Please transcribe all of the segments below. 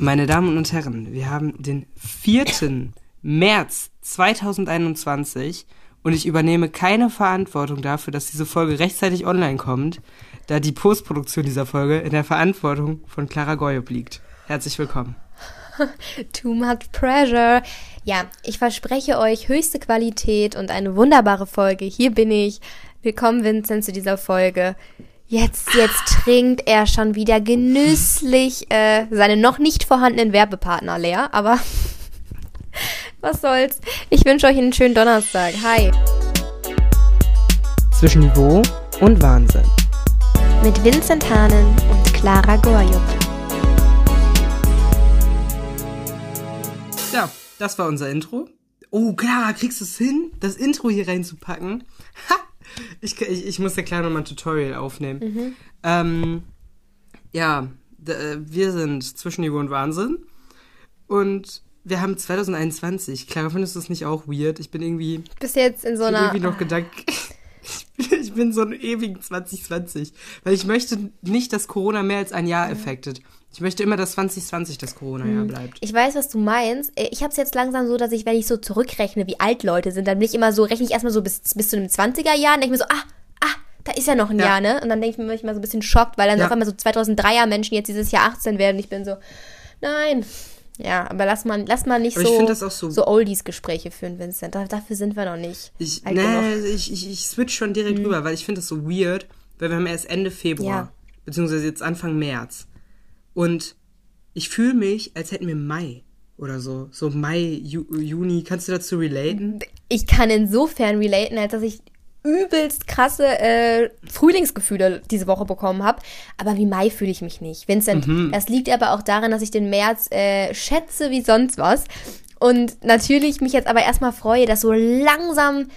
Meine Damen und Herren, wir haben den 4. März 2021 und ich übernehme keine Verantwortung dafür, dass diese Folge rechtzeitig online kommt, da die Postproduktion dieser Folge in der Verantwortung von Clara Goyop liegt. Herzlich willkommen. Too much pressure. Ja, ich verspreche euch höchste Qualität und eine wunderbare Folge. Hier bin ich. Willkommen, Vincent, zu dieser Folge. Jetzt, jetzt trinkt er schon wieder genüsslich äh, seine noch nicht vorhandenen Werbepartner leer, aber was soll's. Ich wünsche euch einen schönen Donnerstag. Hi. Zwischen Niveau und Wahnsinn. Mit Vincent Hahnen und Clara Gorjup. Ja, das war unser Intro. Oh, Clara, kriegst du es hin, das Intro hier reinzupacken? Ha! Ich, ich, ich muss ja klar nochmal ein Tutorial aufnehmen. Mhm. Ähm, ja, äh, wir sind zwischen Niveau und Wahnsinn. Und wir haben 2021. Clara, findest du das nicht auch weird? Ich bin irgendwie. Bis jetzt in so einer. irgendwie noch gedacht. Ich bin so ein ewigen 2020. Weil ich möchte nicht, dass Corona mehr als ein Jahr effektet. Ich möchte immer, dass 2020 das Corona-Jahr bleibt. Ich weiß, was du meinst. Äh, Ich habe es jetzt langsam so, dass ich, wenn ich so zurückrechne, wie alt Leute sind, dann bin ich immer so, rechne ich erstmal so bis, bis zu einem 20er-Jahr und denke mir so, ah, ah, da ist ja noch ein Ja. Jahr, ne? Und dann denke ich mir manchmal so ein bisschen schockt, weil dann Ja. auf einmal so 2003er Menschen jetzt dieses Jahr 18 werden. Ich bin so, nein. Ja, aber lass mal, lass mal nicht Aber so, auch so- Oldies-Gespräche führen, Vincent. Da, dafür sind wir noch nicht. Ich, alt nee, genug. ich, ich, ich switch schon direkt rüber, weil ich finde das so weird, weil wir haben erst Ende Februar, Ja. beziehungsweise jetzt Anfang März. Und ich fühle mich, als hätten wir Mai oder so. So Mai, Ju, Juni. Kannst du dazu relaten? Ich kann insofern relaten, als dass ich übelst krasse äh, Frühlingsgefühle diese Woche bekommen habe. Aber wie Mai fühle ich mich nicht. Vincent, Mhm. das liegt aber auch daran, dass ich den März äh, schätze wie sonst was. Und natürlich mich jetzt aber erstmal freue, dass so langsam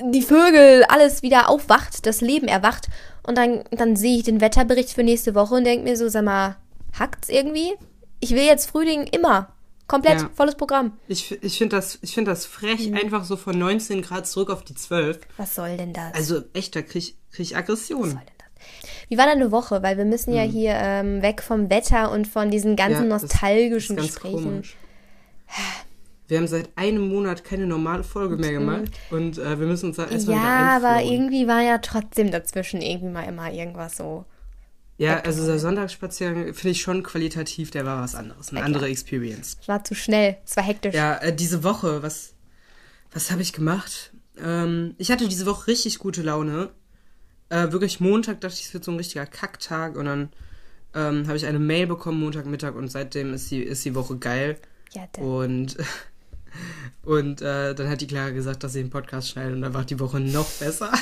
die Vögel, alles wieder aufwacht, das Leben erwacht. Und dann, dann sehe ich den Wetterbericht für nächste Woche und denke mir so, sag mal, hackt's irgendwie? Ich will jetzt Frühling immer. Komplett, Ja. volles Programm. Ich, ich finde das, ich find das frech, Mhm. einfach so von 19 Grad zurück auf die 12. Was soll denn das? Also echt, da krieg, ich- krieg ich Aggression. Wie war deine Woche? Weil wir müssen ja hier ähm, weg vom Wetter und von diesen ganzen Mhm. Ja, das- nostalgischen das ist ganz Gesprächen. komisch. Wir haben seit einem Monat keine normale Folge mehr gemacht und äh, wir müssen uns da erstmal Ja, aber irgendwie war ja trotzdem dazwischen irgendwie mal immer irgendwas so. Ja, also der Sonntagsspaziergang finde ich schon qualitativ, der war was anderes, eine andere Experience. Es war zu schnell, es war hektisch. Ja, äh, diese Woche, was, was habe ich gemacht? Ähm, ich hatte diese Woche richtig gute Laune. Äh, wirklich Montag dachte ich, es wird so ein richtiger Kacktag und dann ähm, habe ich eine Mail bekommen Montagmittag und seitdem ist die, ist die Woche geil. Ja, da- Und, und äh, dann hat die Clara gesagt, dass sie den Podcast schneidet und dann war die Woche noch besser.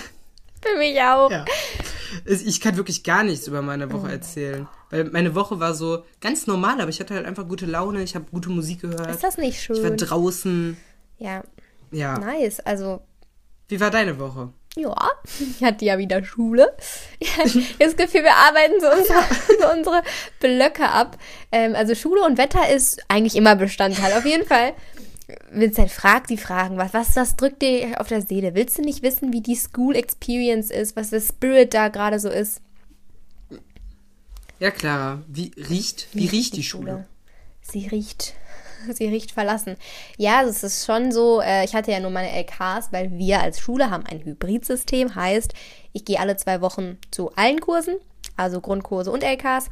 Für mich auch. Ja. Ich kann wirklich gar nichts über meine Woche erzählen. Weil meine Woche war so ganz normal, aber ich hatte halt einfach gute Laune, ich habe gute Musik gehört. Ist das nicht Ich war schön? draußen. Ja, Ja. nice. Also, Wie war deine Woche? ja, ich hatte ja wieder Schule. Das Gefühl, wir arbeiten so unsere, so unsere Blöcke ab. Ähm, also Schule und Wetter ist eigentlich immer Bestandteil. Auf jeden Fall. Vincent, frag die Fragen. Was, was, was drückt dir auf der Seele? Willst du nicht wissen, wie die School Experience ist, was der Spirit da gerade so ist? Ja, Clara, wie riecht, wie riecht die Schule? Sie riecht. Sie riecht verlassen. Ja, es ist schon so, äh, ich hatte ja nur meine LKs, weil wir als Schule haben ein Hybridsystem. Heißt, ich gehe alle zwei Wochen zu allen Kursen, also Grundkurse und LKs.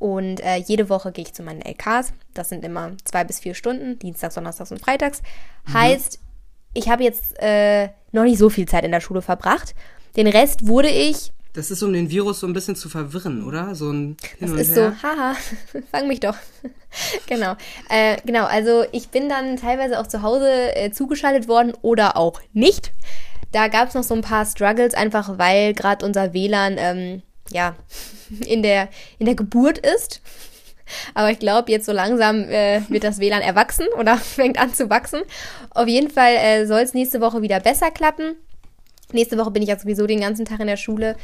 Und äh, jede Woche gehe ich zu meinen LKs. Das sind immer zwei bis vier Stunden, Dienstags, Donnerstags und Freitags. Heißt, ich habe jetzt äh, noch nicht so viel Zeit in der Schule verbracht. Den Rest wurde ich Das ist, um den Virus so ein bisschen zu verwirren, oder? So ein Hin Das ist Her. so, haha, fang mich doch. genau. Äh, genau, also ich bin dann teilweise auch zu Hause äh, zugeschaltet worden oder auch nicht. Da gab es noch so ein paar Struggles, einfach weil gerade unser WLAN ähm, ja in der, in der Geburt ist. Aber ich glaube, jetzt so langsam äh, wird das WLAN erwachsen oder fängt an zu wachsen. Auf jeden Fall äh, soll es nächste Woche wieder besser klappen. Nächste Woche bin ich ja sowieso den ganzen Tag in der Schule.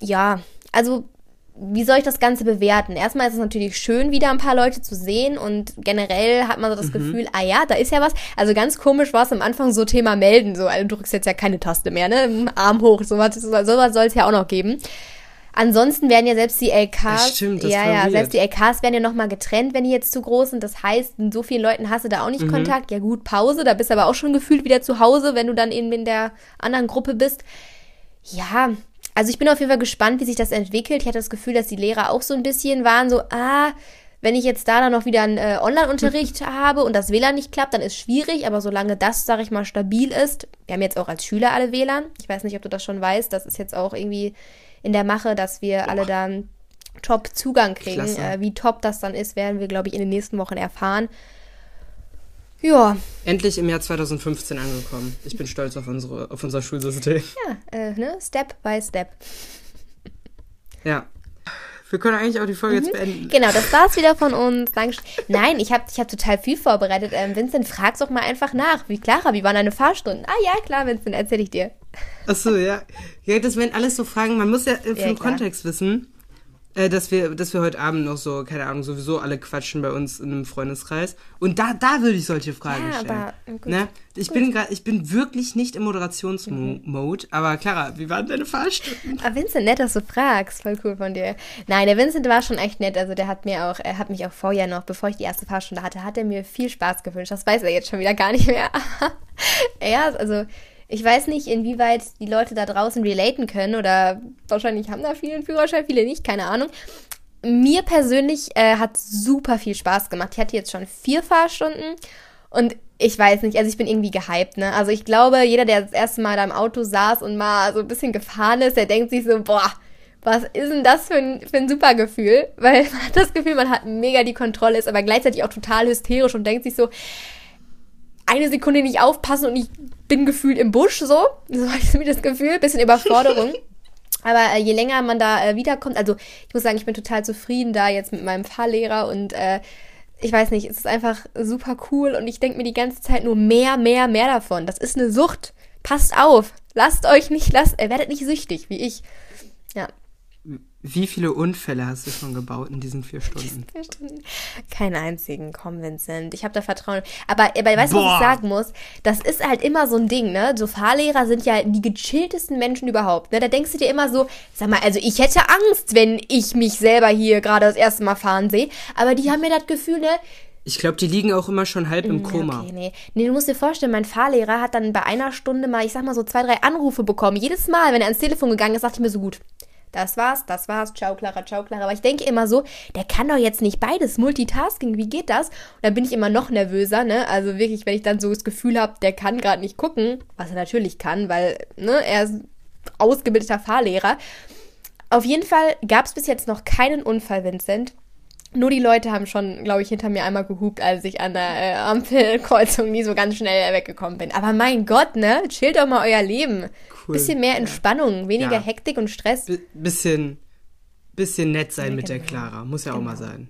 Ja, also wie soll ich das Ganze bewerten? Erstmal ist es natürlich schön, wieder ein paar Leute zu sehen und generell hat man so das Gefühl, ah ja, da ist ja was. Also ganz komisch war es am Anfang so Thema melden, so, also du drückst jetzt ja keine Taste mehr, ne? Arm hoch, sowas, sowas soll es ja auch noch geben. Ansonsten werden ja selbst die LKs, Das stimmt, das ja, ja, weird. selbst die LKs werden ja nochmal getrennt, wenn die jetzt zu groß sind. Das heißt, mit so vielen Leuten hast du da auch Mhm. nicht Kontakt. Ja gut, Pause, da bist du aber auch schon gefühlt wieder zu Hause, wenn du dann eben in der anderen Gruppe bist. Ja, also ich bin auf jeden Fall gespannt, wie sich das entwickelt. Ich hatte das Gefühl, dass die Lehrer auch so ein bisschen waren, so, ah, wenn ich jetzt da dann noch wieder einen äh, Online-Unterricht habe und das WLAN nicht klappt, dann ist schwierig, aber solange das, sag ich mal, stabil ist, wir haben jetzt auch als Schüler alle WLAN, ich weiß nicht, ob du das schon weißt, das ist jetzt auch irgendwie in der Mache, dass wir alle dann top Zugang kriegen. Äh, wie top das dann ist, werden wir, glaube ich, in den nächsten Wochen erfahren. Ja, Endlich im Jahr 2015 angekommen. Ich bin stolz auf, unsere, auf unser Schulsystem. ja, äh, ne? Step by Step. Ja. Wir können eigentlich auch die Folge Mhm. jetzt beenden. Genau, das war's wieder von uns. Dankeschön. Nein, ich habe ich hab total viel vorbereitet. Ähm, Vincent, frag's doch mal einfach nach. Wie Clara, wie waren deine Fahrstunden? Ah ja, klar, Vincent, erzähl ich dir. Achso, ja. Ja, das wären alles so Fragen. Man muss ja äh, Ja, vom klar. Kontext wissen, äh, dass, wir, dass wir heute Abend noch so, keine Ahnung, sowieso alle quatschen bei uns in einem Freundeskreis. Und da, da würde ich solche Fragen Ja, stellen. aber, gut. Ne? Ich, bin grad, ich bin wirklich nicht im Moderationsmode. Aber Clara, wie waren deine Fahrstunden? Ah, Vincent, nett, dass du fragst. Voll cool von dir. Nein, der Vincent war schon echt nett. Also der hat mir auch, er hat mich auch vorher noch, bevor ich die erste Fahrstunde hatte, hat er mir viel Spaß gewünscht. Das weiß er jetzt schon wieder gar nicht mehr. ja, also ich weiß nicht, inwieweit die Leute da draußen relaten können oder wahrscheinlich haben da viele einen Führerschein, viele nicht, keine Ahnung. Mir persönlich äh, hat super viel Spaß gemacht. Ich hatte jetzt schon vier Fahrstunden und ich weiß nicht, also ich bin irgendwie gehypt, ne? Also ich glaube, jeder, der das erste Mal da im Auto saß und mal so ein bisschen gefahren ist, der denkt sich so, boah, was ist denn das für ein, für ein super Gefühl? Weil man hat das Gefühl, man hat mega die Kontrolle, ist aber gleichzeitig auch total hysterisch und denkt sich so, eine Sekunde nicht aufpassen und ich bin gefühlt im Busch so. So habe ich das Gefühl, bisschen Überforderung. Aber äh, je länger man da äh, wiederkommt, also ich muss sagen, ich bin total zufrieden da jetzt mit meinem Fahrlehrer und äh, ich weiß nicht, es ist einfach super cool und ich denke mir die ganze Zeit nur mehr, mehr, mehr davon. Das ist eine Sucht. Passt auf. Lasst euch nicht, lasst, äh, werdet nicht süchtig, wie ich. Ja. Wie viele Unfälle hast du schon gebaut in diesen vier Stunden? Keinen einzigen, komm, Vincent. Ich habe da Vertrauen. Aber, aber weißt du, was ich sagen muss? Das ist halt immer so ein Ding, ne? So Fahrlehrer sind ja die gechilltesten Menschen überhaupt, ne? Da denkst du dir immer so, sag mal, also ich hätte Angst, wenn ich mich selber hier gerade das erste Mal fahren sehe. Aber die haben mir das Gefühl, ne? Ich glaube, die liegen auch immer schon halb im Koma. Mm, Okay, nee. Nee, du musst dir vorstellen, mein Fahrlehrer hat dann bei einer Stunde mal, ich sag mal so zwei, drei Anrufe bekommen. Jedes Mal, wenn er ans Telefon gegangen ist, dachte ich mir so gut. Das war's, das war's, ciao Clara, ciao Clara. Aber ich denke immer so, der kann doch jetzt nicht beides, Multitasking, wie geht das? Und dann bin ich immer noch nervöser, ne? Also wirklich, wenn ich dann so das Gefühl habe, der kann gerade nicht gucken, was er natürlich kann, weil, ne, er ist ausgebildeter Fahrlehrer. Auf jeden Fall gab es bis jetzt noch keinen Unfall, Vincent. Nur die Leute haben schon, glaube ich, hinter mir einmal gehupt, als ich an der äh, Ampelkreuzung nie so ganz schnell weggekommen bin. Aber mein Gott, ne? Chillt doch mal euer Leben. Cool. Bisschen mehr Entspannung, weniger Ja. Hektik und Stress. B bisschen, bisschen nett sein Ja, mit der genau. Clara. Muss ja auch mal Genau. sein.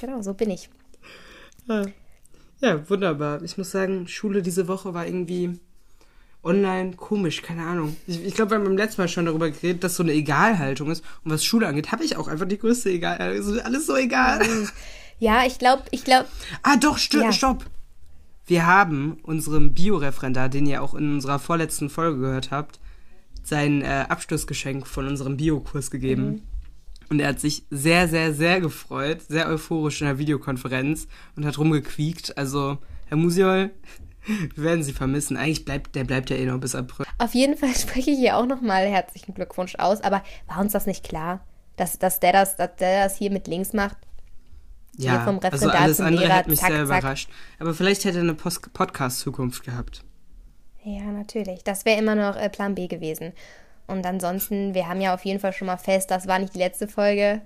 Genau, so bin ich. Ja. ja, wunderbar. Ich muss sagen, Schule diese Woche war irgendwie online komisch, keine Ahnung. Ich, ich glaube, wir haben beim letzten Mal schon darüber geredet, dass so eine Egalhaltung ist. Und was Schule angeht, habe ich auch einfach die größte Egalhaltung. Es ist alles so egal. Ja, ich glaube, ich glaube, Ah, doch, sti- Ja. stopp. Wir haben unserem Bioreferendar, den ihr auch in unserer vorletzten Folge gehört habt, sein äh, Abschlussgeschenk von unserem Biokurs gegeben. Mhm. Und er hat sich sehr, sehr, sehr gefreut, sehr euphorisch in der Videokonferenz und hat rumgequiekt. Also, Herr Musiol, wir werden Sie vermissen. Eigentlich bleibt, der bleibt ja eh noch bis April. auf jeden Fall spreche ich hier auch nochmal herzlichen Glückwunsch aus. Aber war uns das nicht klar, dass, dass, der, das, dass der das hier mit links macht? Ja, vom also alles andere Lehrer, hat mich zack, sehr zack. überrascht. Aber vielleicht hätte er eine Podcast-Zukunft gehabt. Ja, natürlich. Das wäre immer noch äh, Plan B gewesen. Und ansonsten, wir haben ja auf jeden Fall schon mal fest, das war nicht die letzte Folge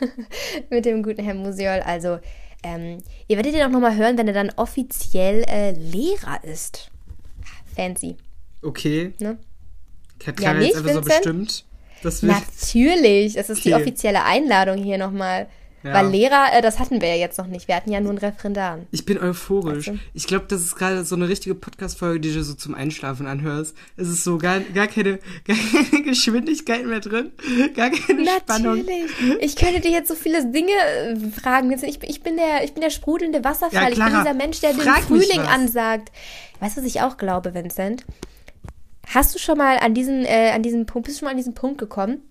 mit dem guten Herrn Musiol. Also, ähm, ihr werdet ihn auch nochmal hören, wenn er dann offiziell äh, Lehrer ist. Fancy, Okay. ne? Hat Ja, Clara nicht, jetzt einfach so Vincent? bestimmt. Das Natürlich, es ist die Okay. offizielle Einladung hier nochmal. Ja. Weil Lehrer, äh, das hatten wir ja jetzt noch nicht. Wir hatten ja nur einen Referendar. Ich bin euphorisch. Du? Ich glaube, das ist gerade so eine richtige Podcast-Folge, die du so zum Einschlafen anhörst. Es ist so gar, gar, keine, gar keine Geschwindigkeit mehr drin, gar keine Spannung. Natürlich. Ich könnte dir jetzt so viele Dinge äh, fragen. Ich, bin- ich, bin der, ich bin der sprudelnde Wasserfall. Ja, ich bin Clara, dieser Mensch, der den Frühling ansagt. Weißt du, was ich auch glaube, Vincent? Hast du schon mal an diesen, äh, an diesen Punkt, bist du schon mal an diesen Punkt gekommen,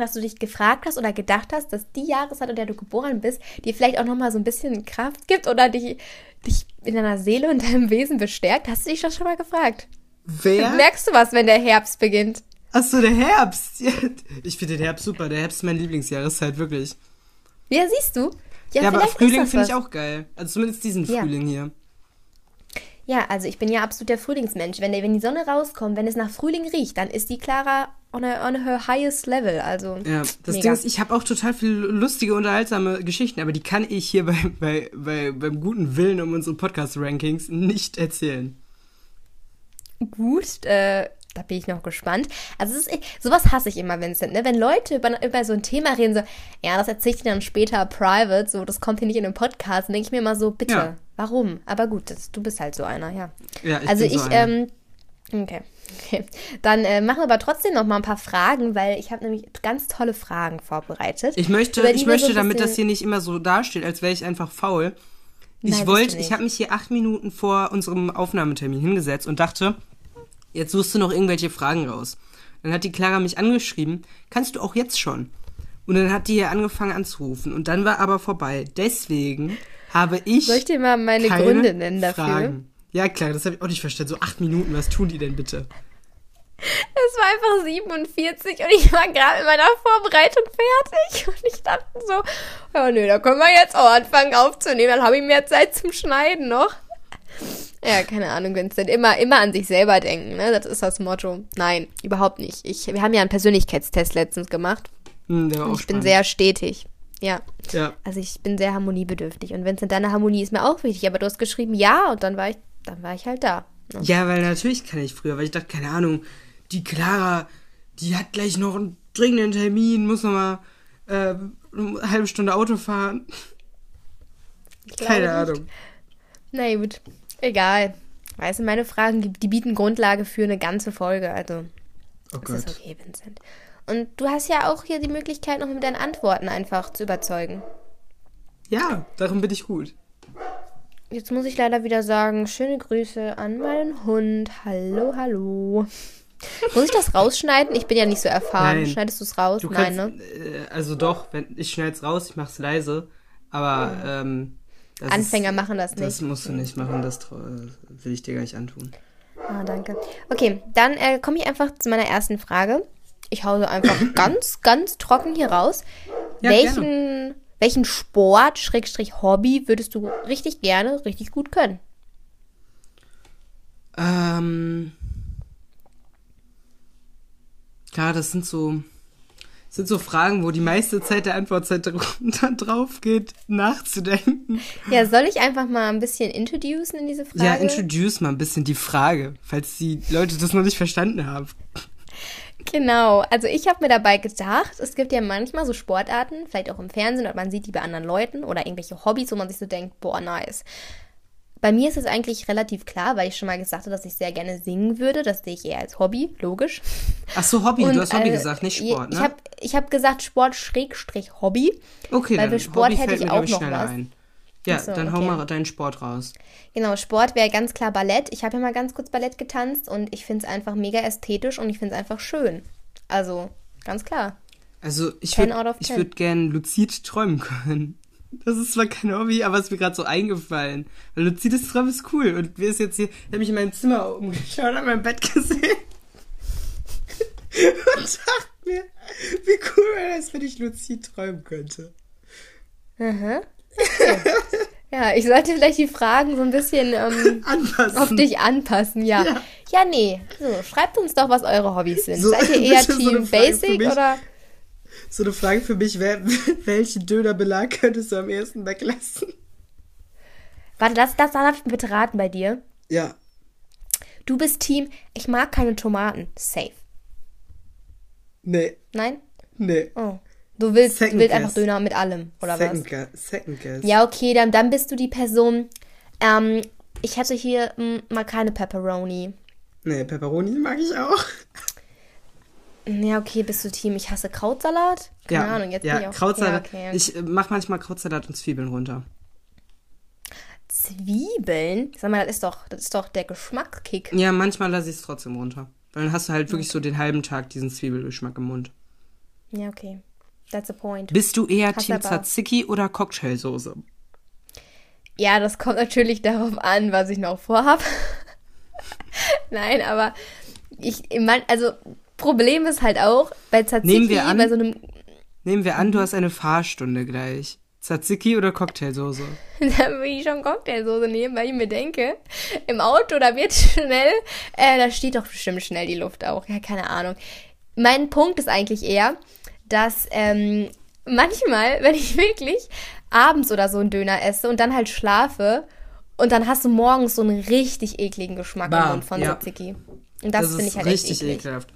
dass du dich gefragt hast oder gedacht hast, dass die Jahreszeit, in der du geboren bist, dir vielleicht auch nochmal so ein bisschen Kraft gibt oder dich, dich in deiner Seele und deinem Wesen bestärkt? Hast du dich das schon mal gefragt? Wer? Merkst du was, wenn der Herbst beginnt? Ach so, der Herbst. Ja, Ich finde den Herbst super. Der Herbst ist meine Lieblingsjahreszeit, wirklich. Ja, siehst du? Ja, aber vielleicht ist Frühling finde ich auch geil. Also zumindest diesen Ja. Frühling hier. Ja, also ich bin ja absolut der Frühlingsmensch. Wenn, der, wenn die Sonne rauskommt, wenn es nach Frühling riecht, dann ist die Clara on, a, on her highest level. Also Ja, das mega. Ding ist, ich habe auch total viele lustige, unterhaltsame Geschichten, aber die kann ich hier bei, bei, bei, beim guten Willen um unsere Podcast-Rankings nicht erzählen. gut, äh, da bin ich noch gespannt. Also ist, sowas hasse ich immer, Vincent, ne? Wenn Leute über, über so ein Thema reden, so, ja, das erzähle ich dir dann später private, so, das kommt hier nicht in den Podcast, dann denke ich mir immer so, bitte, Ja. Warum? Aber gut, das, du bist halt so einer, ja. Ja, ich also ich, so ähm, okay. Okay, dann äh, machen wir aber trotzdem noch mal ein paar Fragen, weil ich habe nämlich ganz tolle Fragen vorbereitet. Ich möchte, ich möchte, so damit das hier nicht immer so dasteht, als wäre ich einfach faul. Nein, Ich wollte, ich habe mich hier acht Minuten vor unserem Aufnahmetermin hingesetzt und dachte, jetzt suchst du noch irgendwelche Fragen raus. Dann hat die Clara mich angeschrieben, kannst du auch jetzt schon? Und dann hat die hier angefangen anzurufen und dann war aber vorbei. Deswegen habe ich Soll ich dir mal meine Gründe nennen dafür? Fragen. Ja klar, das habe ich auch nicht verstanden. So acht Minuten, was tun die denn bitte? Es war einfach 47 und ich war gerade mit meiner Vorbereitung fertig. Und ich dachte so, ja nö, da können wir jetzt auch anfangen aufzunehmen. Dann habe ich mehr Zeit zum Schneiden noch. Ja, keine Ahnung, Vincent. Immer, immer an sich selber denken, ne? Das ist das Motto. Nein, überhaupt nicht. Ich, wir haben ja einen Persönlichkeitstest letztens gemacht. Hm, ich bin spannend. sehr stetig. Ja. Ja. Also ich bin sehr harmoniebedürftig. Und Vincent, deine Harmonie ist mir auch wichtig. Aber du hast geschrieben ja und dann war ich, dann war ich halt da. ne? Ja, weil natürlich kann ich früher, weil ich dachte, keine Ahnung, die Clara, die hat gleich noch einen dringenden Termin, muss noch mal äh, eine halbe Stunde Auto fahren. Keine. Ahnung. Na gut, egal. Weißt du, meine Fragen, die, die bieten Grundlage für eine ganze Folge. Also, Oh das ist Gott. okay, Vincent. Und du hast ja auch hier die Möglichkeit, noch mit deinen Antworten einfach zu überzeugen. Ja, darum bin ich gut. Jetzt muss ich leider wieder sagen, schöne Grüße an meinen Hund. Hallo, hallo. Muss ich das rausschneiden? Ich bin ja nicht so erfahren. Nein. Schneidest du es raus? Du Nein, kannst, ne? äh, also doch, wenn ich schneid's raus, ich mach's leise, aber ähm, Anfänger ist, machen das nicht. Das musst du nicht machen, das trau- will ich dir gar nicht antun. Ah, danke. Okay, dann äh, komme ich einfach zu meiner ersten Frage. Ich hau so einfach ganz, ganz trocken hier raus. Ja, welchen, welchen Sport, Schrägstrich Hobby, würdest du richtig gerne, richtig gut können? Ähm, klar, das sind so, das sind so Fragen, wo die meiste Zeit der Antwortzeit dr- drauf geht, nachzudenken. Ja, soll ich einfach mal ein bisschen introducen in diese Frage? Ja, introduce mal ein bisschen die Frage, falls die Leute das noch nicht verstanden haben. Genau, also ich habe mir dabei gedacht, es gibt ja manchmal so Sportarten, vielleicht auch im Fernsehen, oder man sieht die bei anderen Leuten oder irgendwelche Hobbys, wo man sich so denkt, boah, nice. Bei mir ist es eigentlich relativ klar, weil ich schon mal gesagt habe, dass ich sehr gerne singen würde. Das sehe ich eher als Hobby, logisch. Ach so, Hobby, Und, du hast Hobby äh, gesagt, nicht Sport, Ich ne? habe ich hab gesagt Sport Schrägstrich Hobby. okay, weil dann für Sport Hobby hätte fällt ich mir, auch ich, noch was. ein. Ja, so, dann hau okay. mal deinen Sport raus. Genau, Sport wäre ganz klar Ballett. Ich habe ja mal ganz kurz Ballett getanzt und ich finde es einfach mega ästhetisch und ich finde es einfach schön. Also, ganz klar. Also ich 10 out würde of ich 10. würd gern luzid träumen können. Das ist zwar kein Hobby, aber es ist mir gerade so eingefallen. Weil luzides Träumen ist cool. Und wir ist jetzt hier, ich habe mich in meinem Zimmer umgeschaut, habe mein Bett gesehen. und dachte mir, wie cool wäre das, wenn ich luzid träumen könnte. Aha. Ja, ich sollte vielleicht die Fragen so ein bisschen ähm, auf dich anpassen, ja. Ja. ja. nee. So, schreibt uns doch, was eure Hobbys sind. So, Seid ihr eher so Team Frage für Basic mich. oder? So eine Frage für mich, wer, welchen Dönerbelag könntest du am ersten weglassen? Warte, das, das darf ich bitte raten bei dir. Ja. Du bist Team, ich mag keine Tomaten. Safe. Nee, Nein? nee. Oh. Du willst, Second willst einfach. Döner mit allem, oder second was? Guess, second guess. Ja, okay, dann, dann bist du die Person. Ähm, ich hätte hier mm, mal keine Pepperoni. Nee, Pepperoni mag ich auch. Ja, okay, bist du Team, ich hasse Krautsalat? Keine Ahnung, jetzt ja, bin ich auch. Krautsalat. Ja, okay. Ich äh, mach manchmal Krautsalat und Zwiebeln runter. Zwiebeln? Sag mal, das ist doch, das ist doch der Geschmackskick. Ja, manchmal lasse ich es trotzdem runter. Weil dann hast du halt wirklich so den halben Tag diesen Zwiebelgeschmack im Mund. Ja, okay. That's the point. Bist du eher Team Tzatziki oder Cocktailsoße? Ja, das kommt natürlich darauf an, was ich noch vorhab. Nein, aber ich, mein, also Problem ist halt auch bei Tzatziki, Nehmen wir an- bei so einem, Nehmen wir an, Mhm. du hast eine Fahrstunde gleich. Tzatziki oder Cocktailsoße? da will ich schon Cocktailsoße nehmen, weil ich mir denke, im Auto, da wird schnell, äh, da steht doch bestimmt schnell die Luft auch. Ja, keine Ahnung. Mein Punkt ist eigentlich eher, dass ähm, manchmal, wenn ich wirklich abends oder so einen Döner esse und dann halt schlafe und dann hast du morgens so einen richtig ekligen Geschmack Bah, im Mund von ja. Tzatziki. Und das, finde ich halt richtig echt eklig. ekelhaft.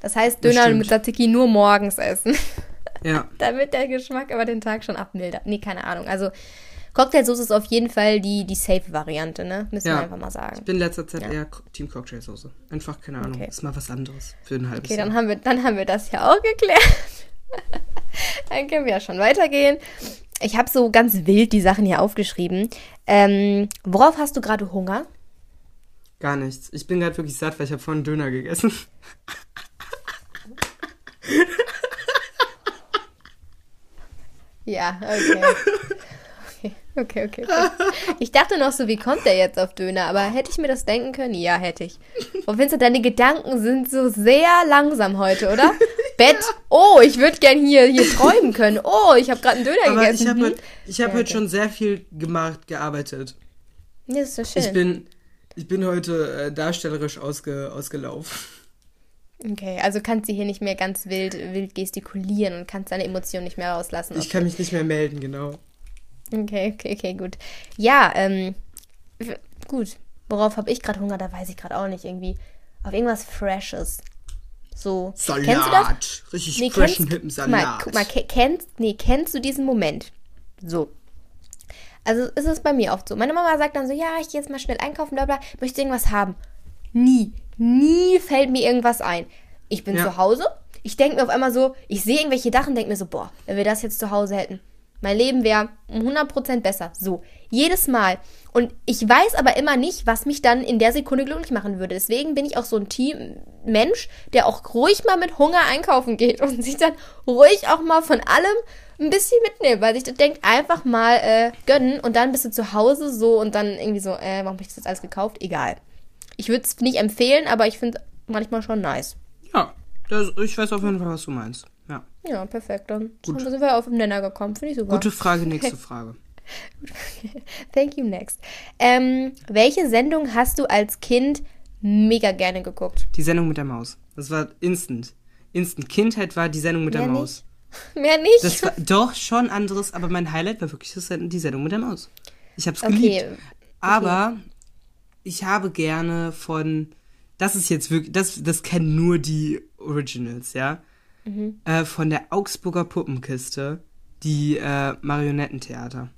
Das heißt, Das Döner stimmt. mit Tzatziki nur morgens essen. Ja. damit der Geschmack aber den Tag schon abmildert. Nee, keine Ahnung. Also Cocktailsoße ist auf jeden Fall die, die Safe-Variante, ne? Müssen wir Ja. einfach mal Ich sagen. bin in letzter Zeit Ja. eher Team Cocktailsoße. Einfach, keine Ahnung. Okay. Ist mal was anderes für ein halbes Okay, Jahr. dann haben wir, dann haben wir das ja auch geklärt. dann können wir ja schon weitergehen. Ich habe so ganz wild die Sachen hier aufgeschrieben. Ähm, worauf hast du gerade Hunger? Gar nichts. Ich bin gerade wirklich satt, weil ich habe vorhin Döner gegessen. Ja, okay. Okay, okay, okay. Ich dachte noch so, wie kommt der jetzt auf Döner? Aber hätte ich mir das denken können? Ja, hätte ich. Und Vincent, deine Gedanken sind so sehr langsam heute, oder? Bett. Oh, ich würde gern hier, hier träumen können. Oh, ich habe gerade einen Döner Aber gegessen. ich habe Hm. heute, ich hab Ja, heute okay. schon sehr viel gemacht, gearbeitet. Ja, das ist so schön. Ich bin, ich bin heute äh, darstellerisch ausge, ausgelaufen. Okay, also kannst du hier nicht mehr ganz wild, wild gestikulieren und kannst deine Emotionen nicht mehr rauslassen. Ich kann mich nicht mehr melden, genau. Okay, okay, okay, gut. Ja, ähm, gut. Worauf habe ich gerade Hunger? Da weiß ich gerade auch nicht irgendwie. Auf irgendwas Freshes. So. Salat. Kennst du das? Richtig Nee, freshen, kennst, hippen guck mal, Salat. guck mal, ke- kennst, nee, kennst du diesen Moment? So. Also ist es bei mir oft so. Meine Mama sagt dann so, ja, ich gehe jetzt mal schnell einkaufen, bla bla, möchte irgendwas haben. Nie, nie fällt mir irgendwas ein. Ich bin Ja. zu Hause, ich denke mir auf einmal so, ich sehe irgendwelche Sachen, denke mir so, boah, wenn wir das jetzt zu Hause hätten, mein Leben wäre um 100% besser. So, jedes Mal. Und ich weiß aber immer nicht, was mich dann in der Sekunde glücklich machen würde. Deswegen bin ich auch so ein Team Mensch, der auch ruhig mal mit Hunger einkaufen geht und sich dann ruhig auch mal von allem ein bisschen mitnehmen, weil sich das denkt, einfach mal äh, gönnen und dann bist du zu Hause so und dann irgendwie so, äh, warum habe ich das jetzt alles gekauft? Egal. Ich würde es nicht empfehlen, aber ich finde es manchmal schon nice. Ja, das, ich weiß auf jeden Fall, was du meinst. Ja. Ja, perfekt. Dann sind wir auf den Nenner gekommen. Finde ich super. Gute Frage, nächste Frage. Thank you, next. Ähm, welche Sendung hast du als Kind mega gerne geguckt? Die Sendung mit der Maus. Das war instant. Instant. Kindheit war die Sendung mit der Mehr Maus. Mehr nicht? Das war doch schon anderes, aber mein Highlight war wirklich die Sendung mit der Maus. Ich hab's geliebt. okay. Aber ich habe gerne von, das ist jetzt wirklich, das, das kennen nur die Originals, ja. Mhm. Äh, von der Augsburger Puppenkiste, die äh, Marionettentheater.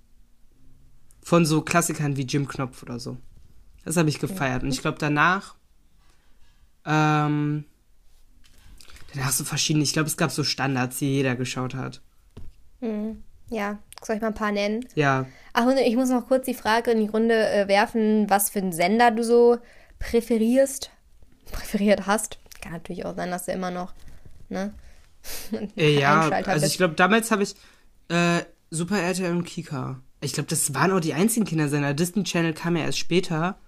Von so Klassikern wie Jim Knopf oder so. Das habe ich gefeiert. Und ich glaube danach, ähm, danach so verschiedene, ich glaube es gab so Standards, die jeder geschaut hat. Hm. Ja, soll ich mal ein paar nennen? Ja, Ach, und ich muss noch kurz die Frage in die Runde äh, werfen, was für einen Sender du so präferierst, präferiert hast. Kann natürlich auch sein, dass du immer noch, ne? Äh, ja, also ich glaube, damals habe ich äh, Super RTL und Kika. Ich glaube, das waren auch die einzigen Kindersender. Disney Channel kam ja erst später.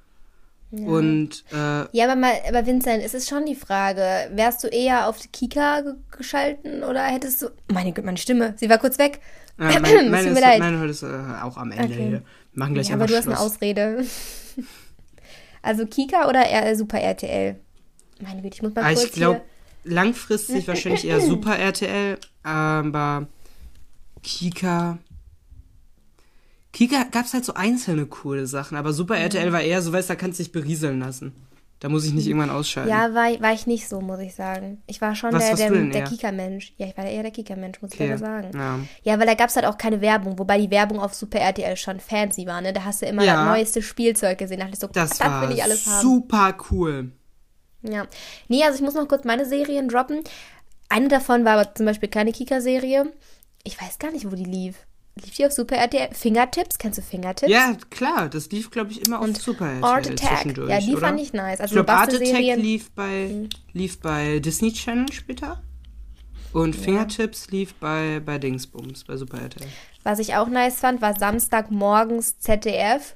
Und äh, Ja, aber mal, aber Vincent, es ist schon die Frage, wärst du eher auf die Kika ge geschalten oder hättest du. Meine Güte, meine Stimme, sie war kurz weg. äh, mein, meine, ist, leid. meine heute ist äh, auch am Ende Okay. hier. Machen gleich Ja, aber einfach du hast eine Schluss. Ausrede. also Kika oder eher Super RTL? Meine Güte, ich muss mal Ah, kurz ich glaube, langfristig wahrscheinlich eher Super RTL, aber Kika. Kika gab es halt so einzelne coole Sachen, aber Super RTL war eher so, weißt du, da kannst du dich berieseln lassen. Da muss ich nicht irgendwann ausschalten. Ja, war, war ich nicht so, muss ich sagen. Ich war schon Was der, der, der? Kika-Mensch. Ja, ich war eher der Kika-Mensch, muss ich Okay, leider sagen. Ja. Ja, weil da gab es halt auch keine Werbung, wobei die Werbung auf Super RTL schon fancy war, ne? Da hast du immer Ja. das neueste Spielzeug gesehen. Da dachte ich so, Das, das war will ich alles haben. super cool. Ja. Nee, also ich muss noch kurz meine Serien droppen. Eine davon war aber zum Beispiel keine Kika-Serie. Ich weiß gar nicht, wo die lief. Lief die auf Super RTL? Fingertips? Kennst du Fingertips? Ja, klar, das lief, glaube ich, immer auf Super RTL Art Attack. Ja, die oder? fand ich nice. Ich Also glaube, Art Attack lief bei, lief bei Disney Channel später. Und Fingertips lief bei, bei Dingsbums, bei Super RTL. Was ich auch nice fand, war Samstagmorgens ZDF.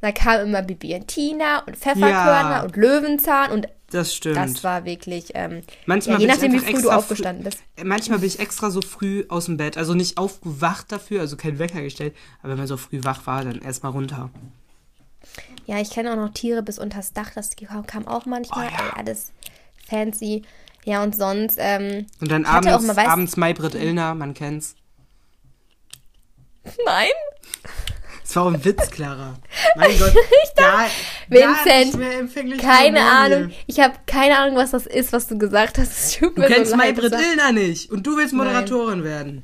Da kam immer Bibi und Tina und Pfefferkörner Ja. und Löwenzahn und Das stimmt. das war wirklich, ähm, Manchmal ja, je bin ich nachdem, wie früh du extra aufgestanden bist. Manchmal bin ich extra so früh aus dem Bett, also nicht aufgewacht dafür, also kein Wecker gestellt, aber wenn man so früh wach war, dann erstmal runter. Ja, ich kenne auch noch Tiere bis unters Dach, das kam auch manchmal. Oh ja. Alles fancy. Ja, und sonst, ähm, Und dann abends, auch mal, abends Maybrit Illner, man kennt's. nein. Das war ein Witz, Clara. Mein Gott. gar, Vincent, gar nicht Keine. Ahnung. Ich habe keine Ahnung, was das ist, was du gesagt hast. Du kennst so. Maybrit Illner nicht und du willst Moderatorin werden.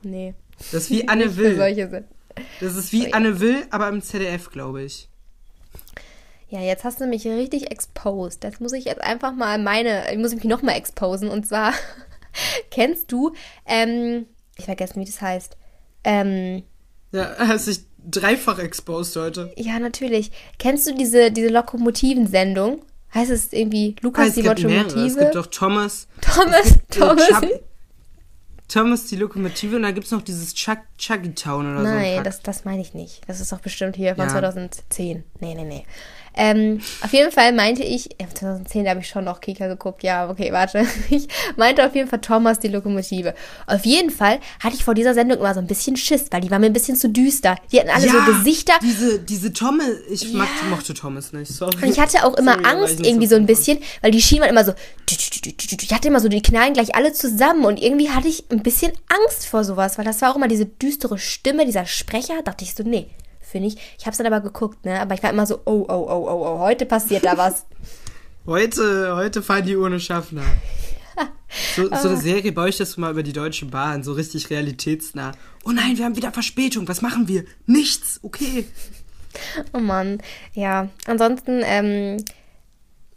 Nee. Das ist wie Anne Will. Das ist wie Sorry. Anne Will, aber im ZDF, glaube ich. Ja, jetzt hast du mich richtig exposed. Jetzt muss ich jetzt einfach mal meine, ich muss mich nochmal exposen. Und zwar, kennst du, ähm, ich vergesse, wie das heißt. Ähm, Ja, hast dich dreifach exposed heute. ja, natürlich. Kennst du diese, diese Lokomotivensendung? Heißt es irgendwie Lukas es die mehrere. Es Lokomotive? gibt doch Thomas. Thomas, äh, Thomas. Chuck- Thomas die Lokomotive und da gibt es noch dieses Chuck, Chuggy Town oder so. ein Nein, das, das meine ich nicht. Das ist doch bestimmt hier von Ja. 2010. Nee, nee, nee. Ähm, auf jeden Fall meinte ich, äh, 2010 habe ich schon noch Kika geguckt. Ja, okay, warte. Ich meinte auf jeden Fall Thomas die Lokomotive. Auf jeden Fall hatte ich vor dieser Sendung immer so ein bisschen Schiss, weil die war mir ein bisschen zu düster. Die hatten alle ja, so Gesichter. Diese, diese Thomas, ich mag, mochte Thomas nicht, sorry. Und ich hatte auch immer Sorry, da Angst irgendwie so so ein bisschen, weil die schienen immer so. Ich hatte immer so, die knallen gleich alle zusammen und irgendwie hatte ich ein bisschen Angst vor sowas, weil das war auch immer diese düstere Stimme, dieser Sprecher. Dachte ich so, nee, finde ich. Ich habe es dann aber geguckt, ne? Aber ich war immer so, oh, oh, oh, oh, oh, heute passiert da was. Heute, heute fahren die ohne Schaffner. So, so Ah. eine Serie bräuchtest du mal über die Deutsche Bahn, so richtig realitätsnah. Oh nein, wir haben wieder Verspätung, was machen wir? Nichts, okay. Oh Mann. Ja, ansonsten, ähm,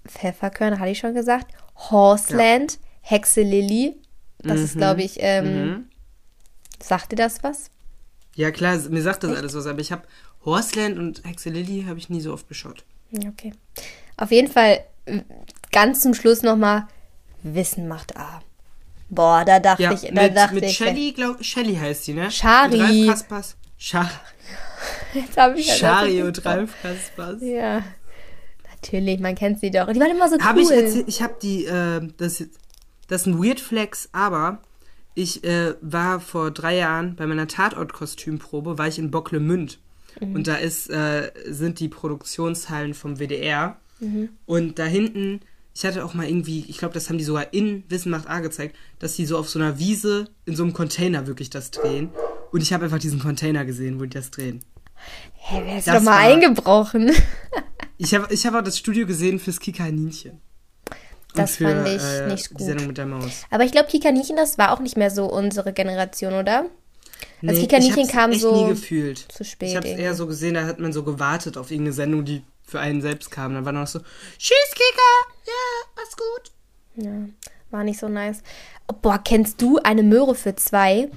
Pfefferkörner hatte ich schon gesagt. Horseland, Hexe Lilly. Das ist, glaube ich, ähm, Mhm. sagt dir das was? Ja klar, mir sagt das alles was, aber ich habe Horseland und Hexe Lilly habe ich nie so oft geschaut. Ja, okay. Auf jeden Fall ganz zum Schluss nochmal Wissen macht A. Boah, da dachte Ja, ich, da mit, dachte mit ich, Shelly, glaub Shelly heißt die, ne? Shari. Mit Ralf Kaspers. Scha jetzt habe ich Shari und Ralf Kaspers. Ja, natürlich, man kennt sie doch. Die waren immer so cool. Ich ich habe die, äh, das, das ist ein Weird Flex, aber ich äh, war vor drei Jahren bei meiner Tatort-Kostümprobe, war ich in Bocklemünd. Mhm. Und da ist, äh, sind die Produktionshallen vom WDR. Mhm. Und da hinten, ich hatte auch mal irgendwie, ich glaube, das haben die sogar in Wissen macht A gezeigt, dass die so auf so einer Wiese in so einem Container wirklich das drehen. Und ich habe einfach diesen Container gesehen, wo die das drehen. Hä, wer ist Das doch mal war- eingebrochen? Ich habe ich hab auch das Studio gesehen fürs Kikaninchen. Das für, fand ich äh, nicht Die gut. Sendung mit der Maus. Aber ich glaube, Kikaninchen, das war auch nicht mehr so unsere Generation, oder? Das Nee, Kikaninchen ich hab's kam echt so nie gefühlt. zu spät Ich habe es eher so gesehen, da hat man so gewartet auf irgendeine Sendung, die für einen selbst kam. Dann war noch so, Tschüss, Kika, ja, mach's gut. Ja, war nicht so nice. Oh, boah, kennst du eine Möhre für zwei?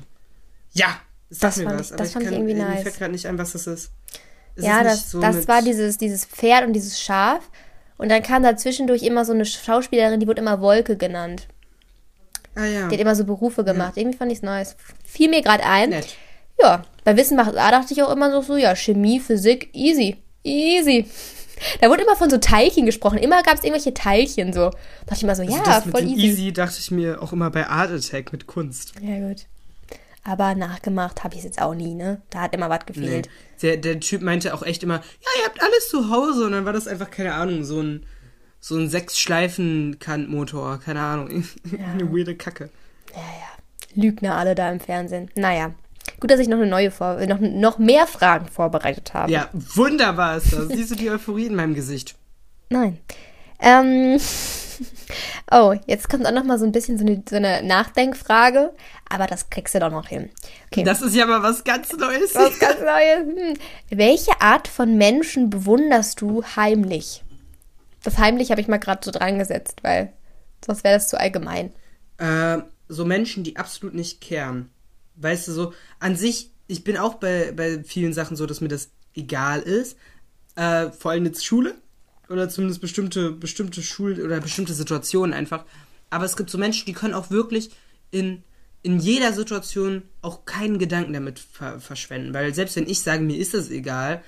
Ja, sag Das mir fand was. ich- das fand ich irgendwie Mir nice. fällt gerade nicht ein, was das ist. Ist ja, das, so das war dieses, dieses Pferd und dieses Schaf. Und dann kam da zwischendurch immer so eine Schauspielerin, die wurde immer Wolke genannt. Ah ja, Die hat immer so Berufe gemacht. Irgendwie fand ich es nice. Fiel mir gerade ein. nett. Ja, bei Wissen macht A dachte ich auch immer so, so, ja, Chemie, Physik, easy. Easy. Da wurde immer von so Teilchen gesprochen. Immer gab es irgendwelche Teilchen so. Da dachte ich immer so, Also ja, das mit voll dem easy. easy dachte ich mir auch immer bei Art Attack mit Kunst. Ja, gut. Aber nachgemacht habe ich es jetzt auch nie, ne? Da hat immer was Nee. gefehlt. Der, der Typ meinte auch echt immer, ja, ihr habt alles zu Hause. Und dann war das einfach, keine Ahnung, so ein, so ein Sechs-Schleifen-Kantmotor. Keine Ahnung. Eine weirde Kacke. Ja, ja. Lügner alle da im Fernsehen. Naja. Gut, dass ich noch eine neue Vor noch, noch mehr Fragen vorbereitet habe. Ja, wunderbar ist das. Siehst du die Euphorie in meinem Gesicht? Nein. Ähm. Oh, jetzt kommt auch noch mal so ein bisschen so eine, so eine Nachdenkfrage, aber das kriegst du doch noch hin. Okay. Das ist ja mal was ganz Neues. Was ganz Neues. Hm. Welche Art von Menschen bewunderst du heimlich? Das heimlich habe ich mal gerade so dran gesetzt, weil sonst wäre das zu allgemein. Äh, so Menschen, die absolut nicht kehren. Weißt du, so an sich, ich bin auch bei, bei vielen Sachen so, dass mir das egal ist. Äh, vor allem jetzt Schule. Oder zumindest bestimmte, bestimmte Schul- oder bestimmte Situationen einfach. Aber es gibt so Menschen, die können auch wirklich in, in jeder Situation auch keinen Gedanken damit ver verschwenden. Weil selbst wenn ich sage, mir ist das egal,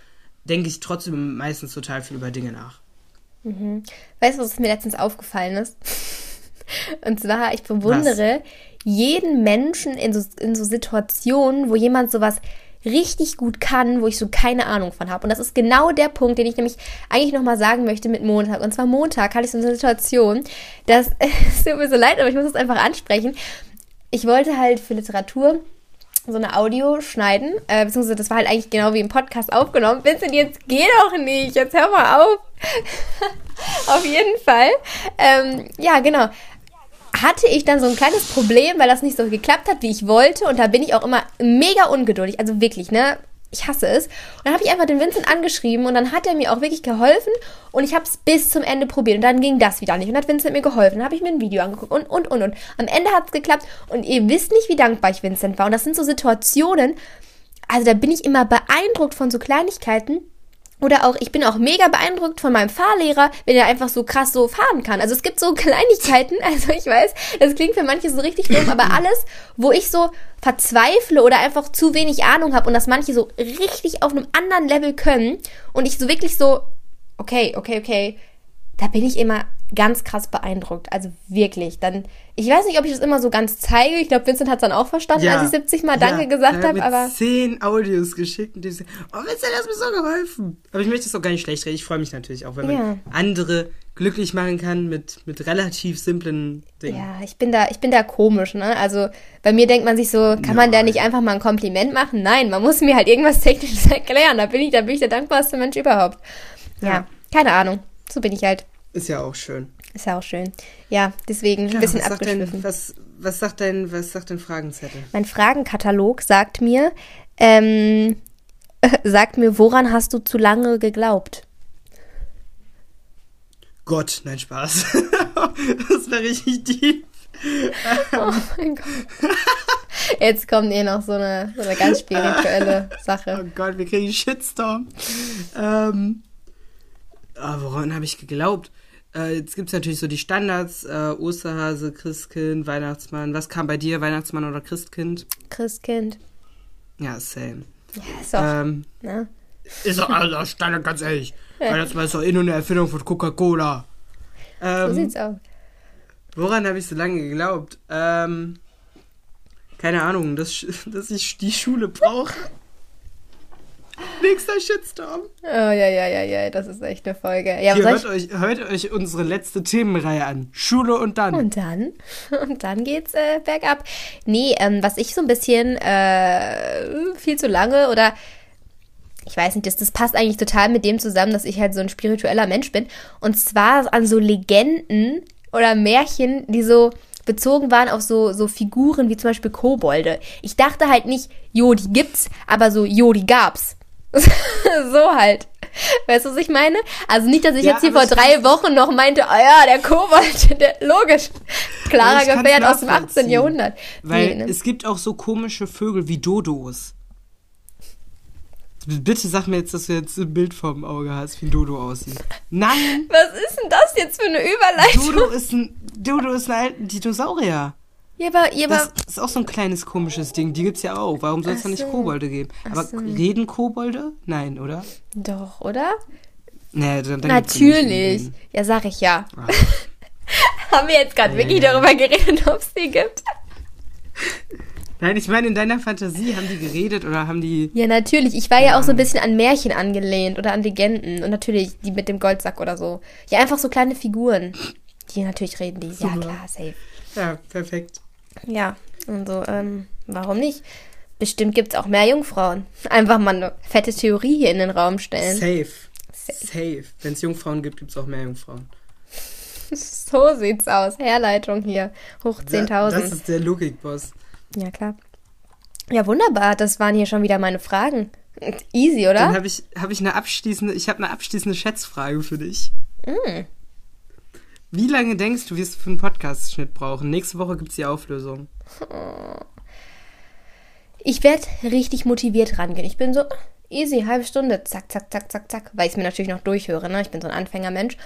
denke ich trotzdem meistens total viel über Dinge nach. Mhm. Weißt du, was mir letztens aufgefallen ist? Und zwar, ich bewundere was? jeden Menschen in so, in so Situationen, wo jemand sowas richtig gut kann, wo ich so keine Ahnung von habe. Und das ist genau der Punkt, den ich nämlich eigentlich nochmal sagen möchte mit Montag. Und zwar Montag hatte ich so eine Situation, dass, es tut mir so leid, aber ich muss es einfach ansprechen. Ich wollte halt für Literatur so eine Audio schneiden, äh, beziehungsweise das war halt eigentlich genau wie im Podcast aufgenommen. Vincent, jetzt geh doch nicht, jetzt hör mal auf. auf jeden Fall. Ähm, ja, genau hatte ich dann so ein kleines Problem, weil das nicht so geklappt hat, wie ich wollte. Und da bin ich auch immer mega ungeduldig. Also wirklich, ne? Ich hasse es. Und dann habe ich einfach den Vincent angeschrieben und dann hat er mir auch wirklich geholfen und ich habe es bis zum Ende probiert und dann ging das wieder nicht und dann hat Vincent mir geholfen. Dann habe ich mir ein Video angeguckt und, und, und, und. Am Ende hat es geklappt und ihr wisst nicht, wie dankbar ich Vincent war. Und das sind so Situationen, also da bin ich immer beeindruckt von so Kleinigkeiten, oder auch, ich bin auch mega beeindruckt von meinem Fahrlehrer, wenn er einfach so krass so fahren kann. Also es gibt so Kleinigkeiten, also ich weiß, das klingt für manche so richtig dumm, aber alles, wo ich so verzweifle oder einfach zu wenig Ahnung habe und dass manche so richtig auf einem anderen Level können und ich so wirklich so, okay, okay, okay, da bin ich immer ganz krass beeindruckt. Also wirklich. Dann, ich weiß nicht, ob ich das immer so ganz zeige. Ich glaube, Vincent hat es dann auch verstanden, ja, als ich 70 Mal Danke ja, gesagt habe. Aber zehn Audios geschickt und die sagen, oh Vincent, hast mir so geholfen. Aber ich möchte es auch gar nicht schlecht reden. Ich freue mich natürlich auch, wenn man ja. andere glücklich machen kann mit, mit relativ simplen Dingen. Ja, ich bin da, ich bin da komisch, ne? Also bei mir denkt man sich so, kann Nein. man da nicht einfach mal ein Kompliment machen? Nein, man muss mir halt irgendwas Technisches erklären. Da bin ich, da bin ich der dankbarste Mensch überhaupt. ja. keine Ahnung. So bin ich halt. Ist ja auch schön. Ist ja auch schön. Ja, deswegen ja, ein bisschen was abgeschliffen. Dein, was, was, sagt dein, was sagt dein Fragenzettel? Mein Fragenkatalog sagt mir, ähm, sagt mir, woran hast du zu lange geglaubt? Gott, nein, Spaß. das wäre richtig tief. oh mein Gott. Jetzt kommt eh noch so eine, so eine ganz spirituelle Sache. Oh Gott, wir kriegen Shitstorm. Ähm, oh, woran habe ich geglaubt? Äh, jetzt gibt es natürlich so die Standards, äh, Osterhase, Christkind, Weihnachtsmann. Was kam bei dir, Weihnachtsmann oder Christkind? Christkind. Ja, same. Ja, ist auch, ähm, ne? Ist doch also Standard, ganz ehrlich. Ja. Weihnachtsmann ist doch eh nur eine Erfindung von Coca-Cola. Ähm, so sieht's aus. Woran habe ich so lange geglaubt? Ähm, keine Ahnung, dass, dass ich die Schule brauche. Nächster Shitstorm. Oh, ja, ja, ja, ja, das ist echt eine Folge. Ja, Hier, hört, euch, hört euch unsere letzte Themenreihe an. Schule und dann. Und dann? Und dann geht's äh, bergab. Nee, ähm, was ich so ein bisschen äh, viel zu lange oder ich weiß nicht, das, das passt eigentlich total mit dem zusammen, dass ich halt so ein spiritueller Mensch bin. Und zwar an so Legenden oder Märchen, die so bezogen waren auf so, so Figuren wie zum Beispiel Kobolde. Ich dachte halt nicht, jo, die gibt's, aber so, jo, die gab's. so halt. Weißt du, was ich meine? Also nicht, dass ich ja, jetzt hier vor drei Wochen noch meinte, oh ja, der Kobold, der, logisch. Klarer Gefährt aus dem 18. Jahrhundert. Weil nee, ne? es gibt auch so komische Vögel wie Dodos. Bitte sag mir jetzt, dass du jetzt ein Bild vorm Auge hast, wie ein Dodo aussieht. Nein! Was ist denn das jetzt für eine Überleitung? Dodo ist ein, Dodo ist ein Dinosaurier. Ja, aber, ja, aber das ist auch so ein kleines komisches Ding. Die gibt's ja auch. Warum soll es da nicht Kobolde geben? aber so. reden Kobolde? Nein, oder? Doch, oder? Nee, dann, dann Natürlich. Ja, sag ich ja. Ah. Haben wir jetzt gerade nee. wirklich darüber geredet, ob es die gibt? Nein, ich meine, in deiner Fantasie haben die geredet oder haben die. Ja, natürlich. Ich war ja, ja auch so ein bisschen an Märchen angelehnt oder an Legenden. Und natürlich die mit dem Goldsack oder so. Ja, einfach so kleine Figuren. Die natürlich reden die. Super. Ja, klar, safe. Ja, perfekt. Ja, also, ähm, warum nicht? Bestimmt gibt es auch mehr Jungfrauen. Einfach mal eine fette Theorie hier in den Raum stellen. Safe. Safe. Safe. Wenn es Jungfrauen gibt, gibt es auch mehr Jungfrauen. so sieht's aus. Herleitung hier. Hoch 10.000. Das ist der Logikboss. Ja, klar. Ja, wunderbar. Das waren hier schon wieder meine Fragen. Easy, oder? Dann habe ich, hab ich eine abschließende, ich habe eine abschließende Schätzfrage für dich. Mm. Wie lange denkst du, wirst du für einen Podcast-Schnitt brauchen? Nächste Woche gibt es die Auflösung. Ich werde richtig motiviert rangehen. Ich bin so, easy, halbe Stunde, zack, zack, zack, zack, zack, weil ich es mir natürlich noch durchhöre. Ne? Ich bin so ein Anfängermensch.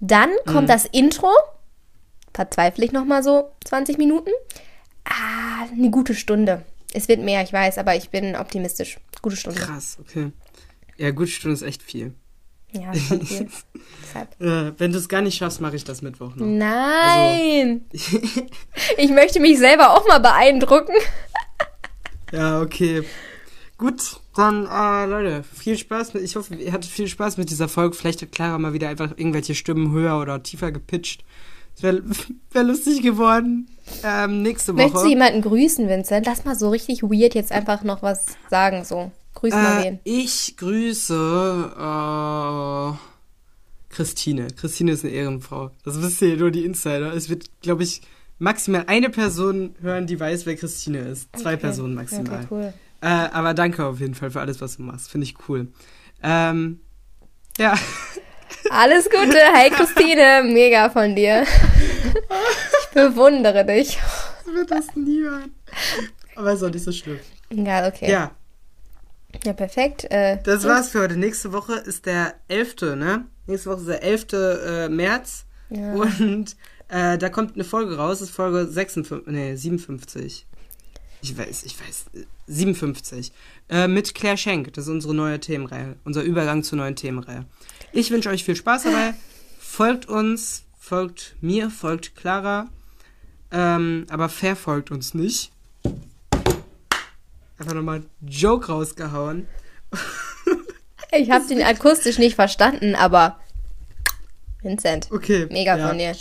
Dann kommt mhm. das Intro. Verzweifle ich nochmal so 20 Minuten. Ah, eine gute Stunde. Es wird mehr, ich weiß, aber ich bin optimistisch. Gute Stunde. Krass, okay. Ja, gute Stunde ist echt viel. Ja, schon viel. Äh, wenn du es gar nicht schaffst, mache ich das Mittwoch noch. Nein! ich möchte mich selber auch mal beeindrucken. Ja, okay. Gut, dann, äh, Leute, viel Spaß. Mit, ich hoffe, ihr hattet viel Spaß mit dieser Folge. Vielleicht hat Clara mal wieder einfach irgendwelche Stimmen höher oder tiefer gepitcht. Das wäre wär lustig geworden. Ähm, nächste Woche. Möchtest du jemanden grüßen, Vincent? Lass mal so richtig weird jetzt einfach noch was sagen, so. Grüß mal äh, wen. ich grüße äh, Christine. Christine ist eine Ehrenfrau. Das wisst ihr nur die Insider. Es wird, glaube ich, maximal eine Person hören, die weiß, wer Christine ist. Zwei Okay. Personen maximal. Okay, cool. Äh, aber danke auf jeden Fall für alles, was du machst. Finde ich cool. Ähm, ja, Alles Gute. Hey, Christine. Mega von dir. Ich bewundere dich. ich wird das nie hören. Aber ist auch nicht so schlimm. Ja, okay. Ja, Ja, perfekt. Äh, das war's für heute. Nächste Woche ist der 11., ne? Nächste Woche ist der 11. Äh, März. Ja. Und äh, da kommt eine Folge raus, das ist Folge 56, nee, 57. Ich weiß, ich weiß, äh, 57. Äh, mit Claire Schenk, das ist unsere neue Themenreihe, unser Übergang zur neuen Themenreihe. Ich wünsche euch viel Spaß dabei. Folgt uns, folgt mir, folgt Clara. Ähm, aber verfolgt uns nicht. Einfach nochmal Joke rausgehauen. Ich habe den akustisch nicht verstanden, aber Vincent, Okay. mega ja. von dir.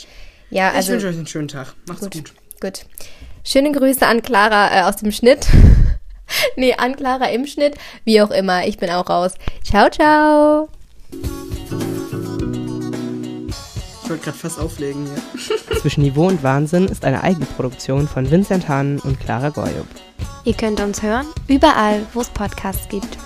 Ja, Ich also wünsche euch einen schönen Tag. Macht's gut. gut. gut. Schöne Grüße an Clara äh, aus dem Schnitt. nee, an Clara im Schnitt. Wie auch immer, ich bin auch raus. Ciao, ciao. Ich wollte gerade fast auflegen hier. Zwischen Niveau und Wahnsinn ist eine Eigenproduktion von Vincent Hahn und Clara Goyub. Ihr könnt uns hören, überall, wo es Podcasts gibt.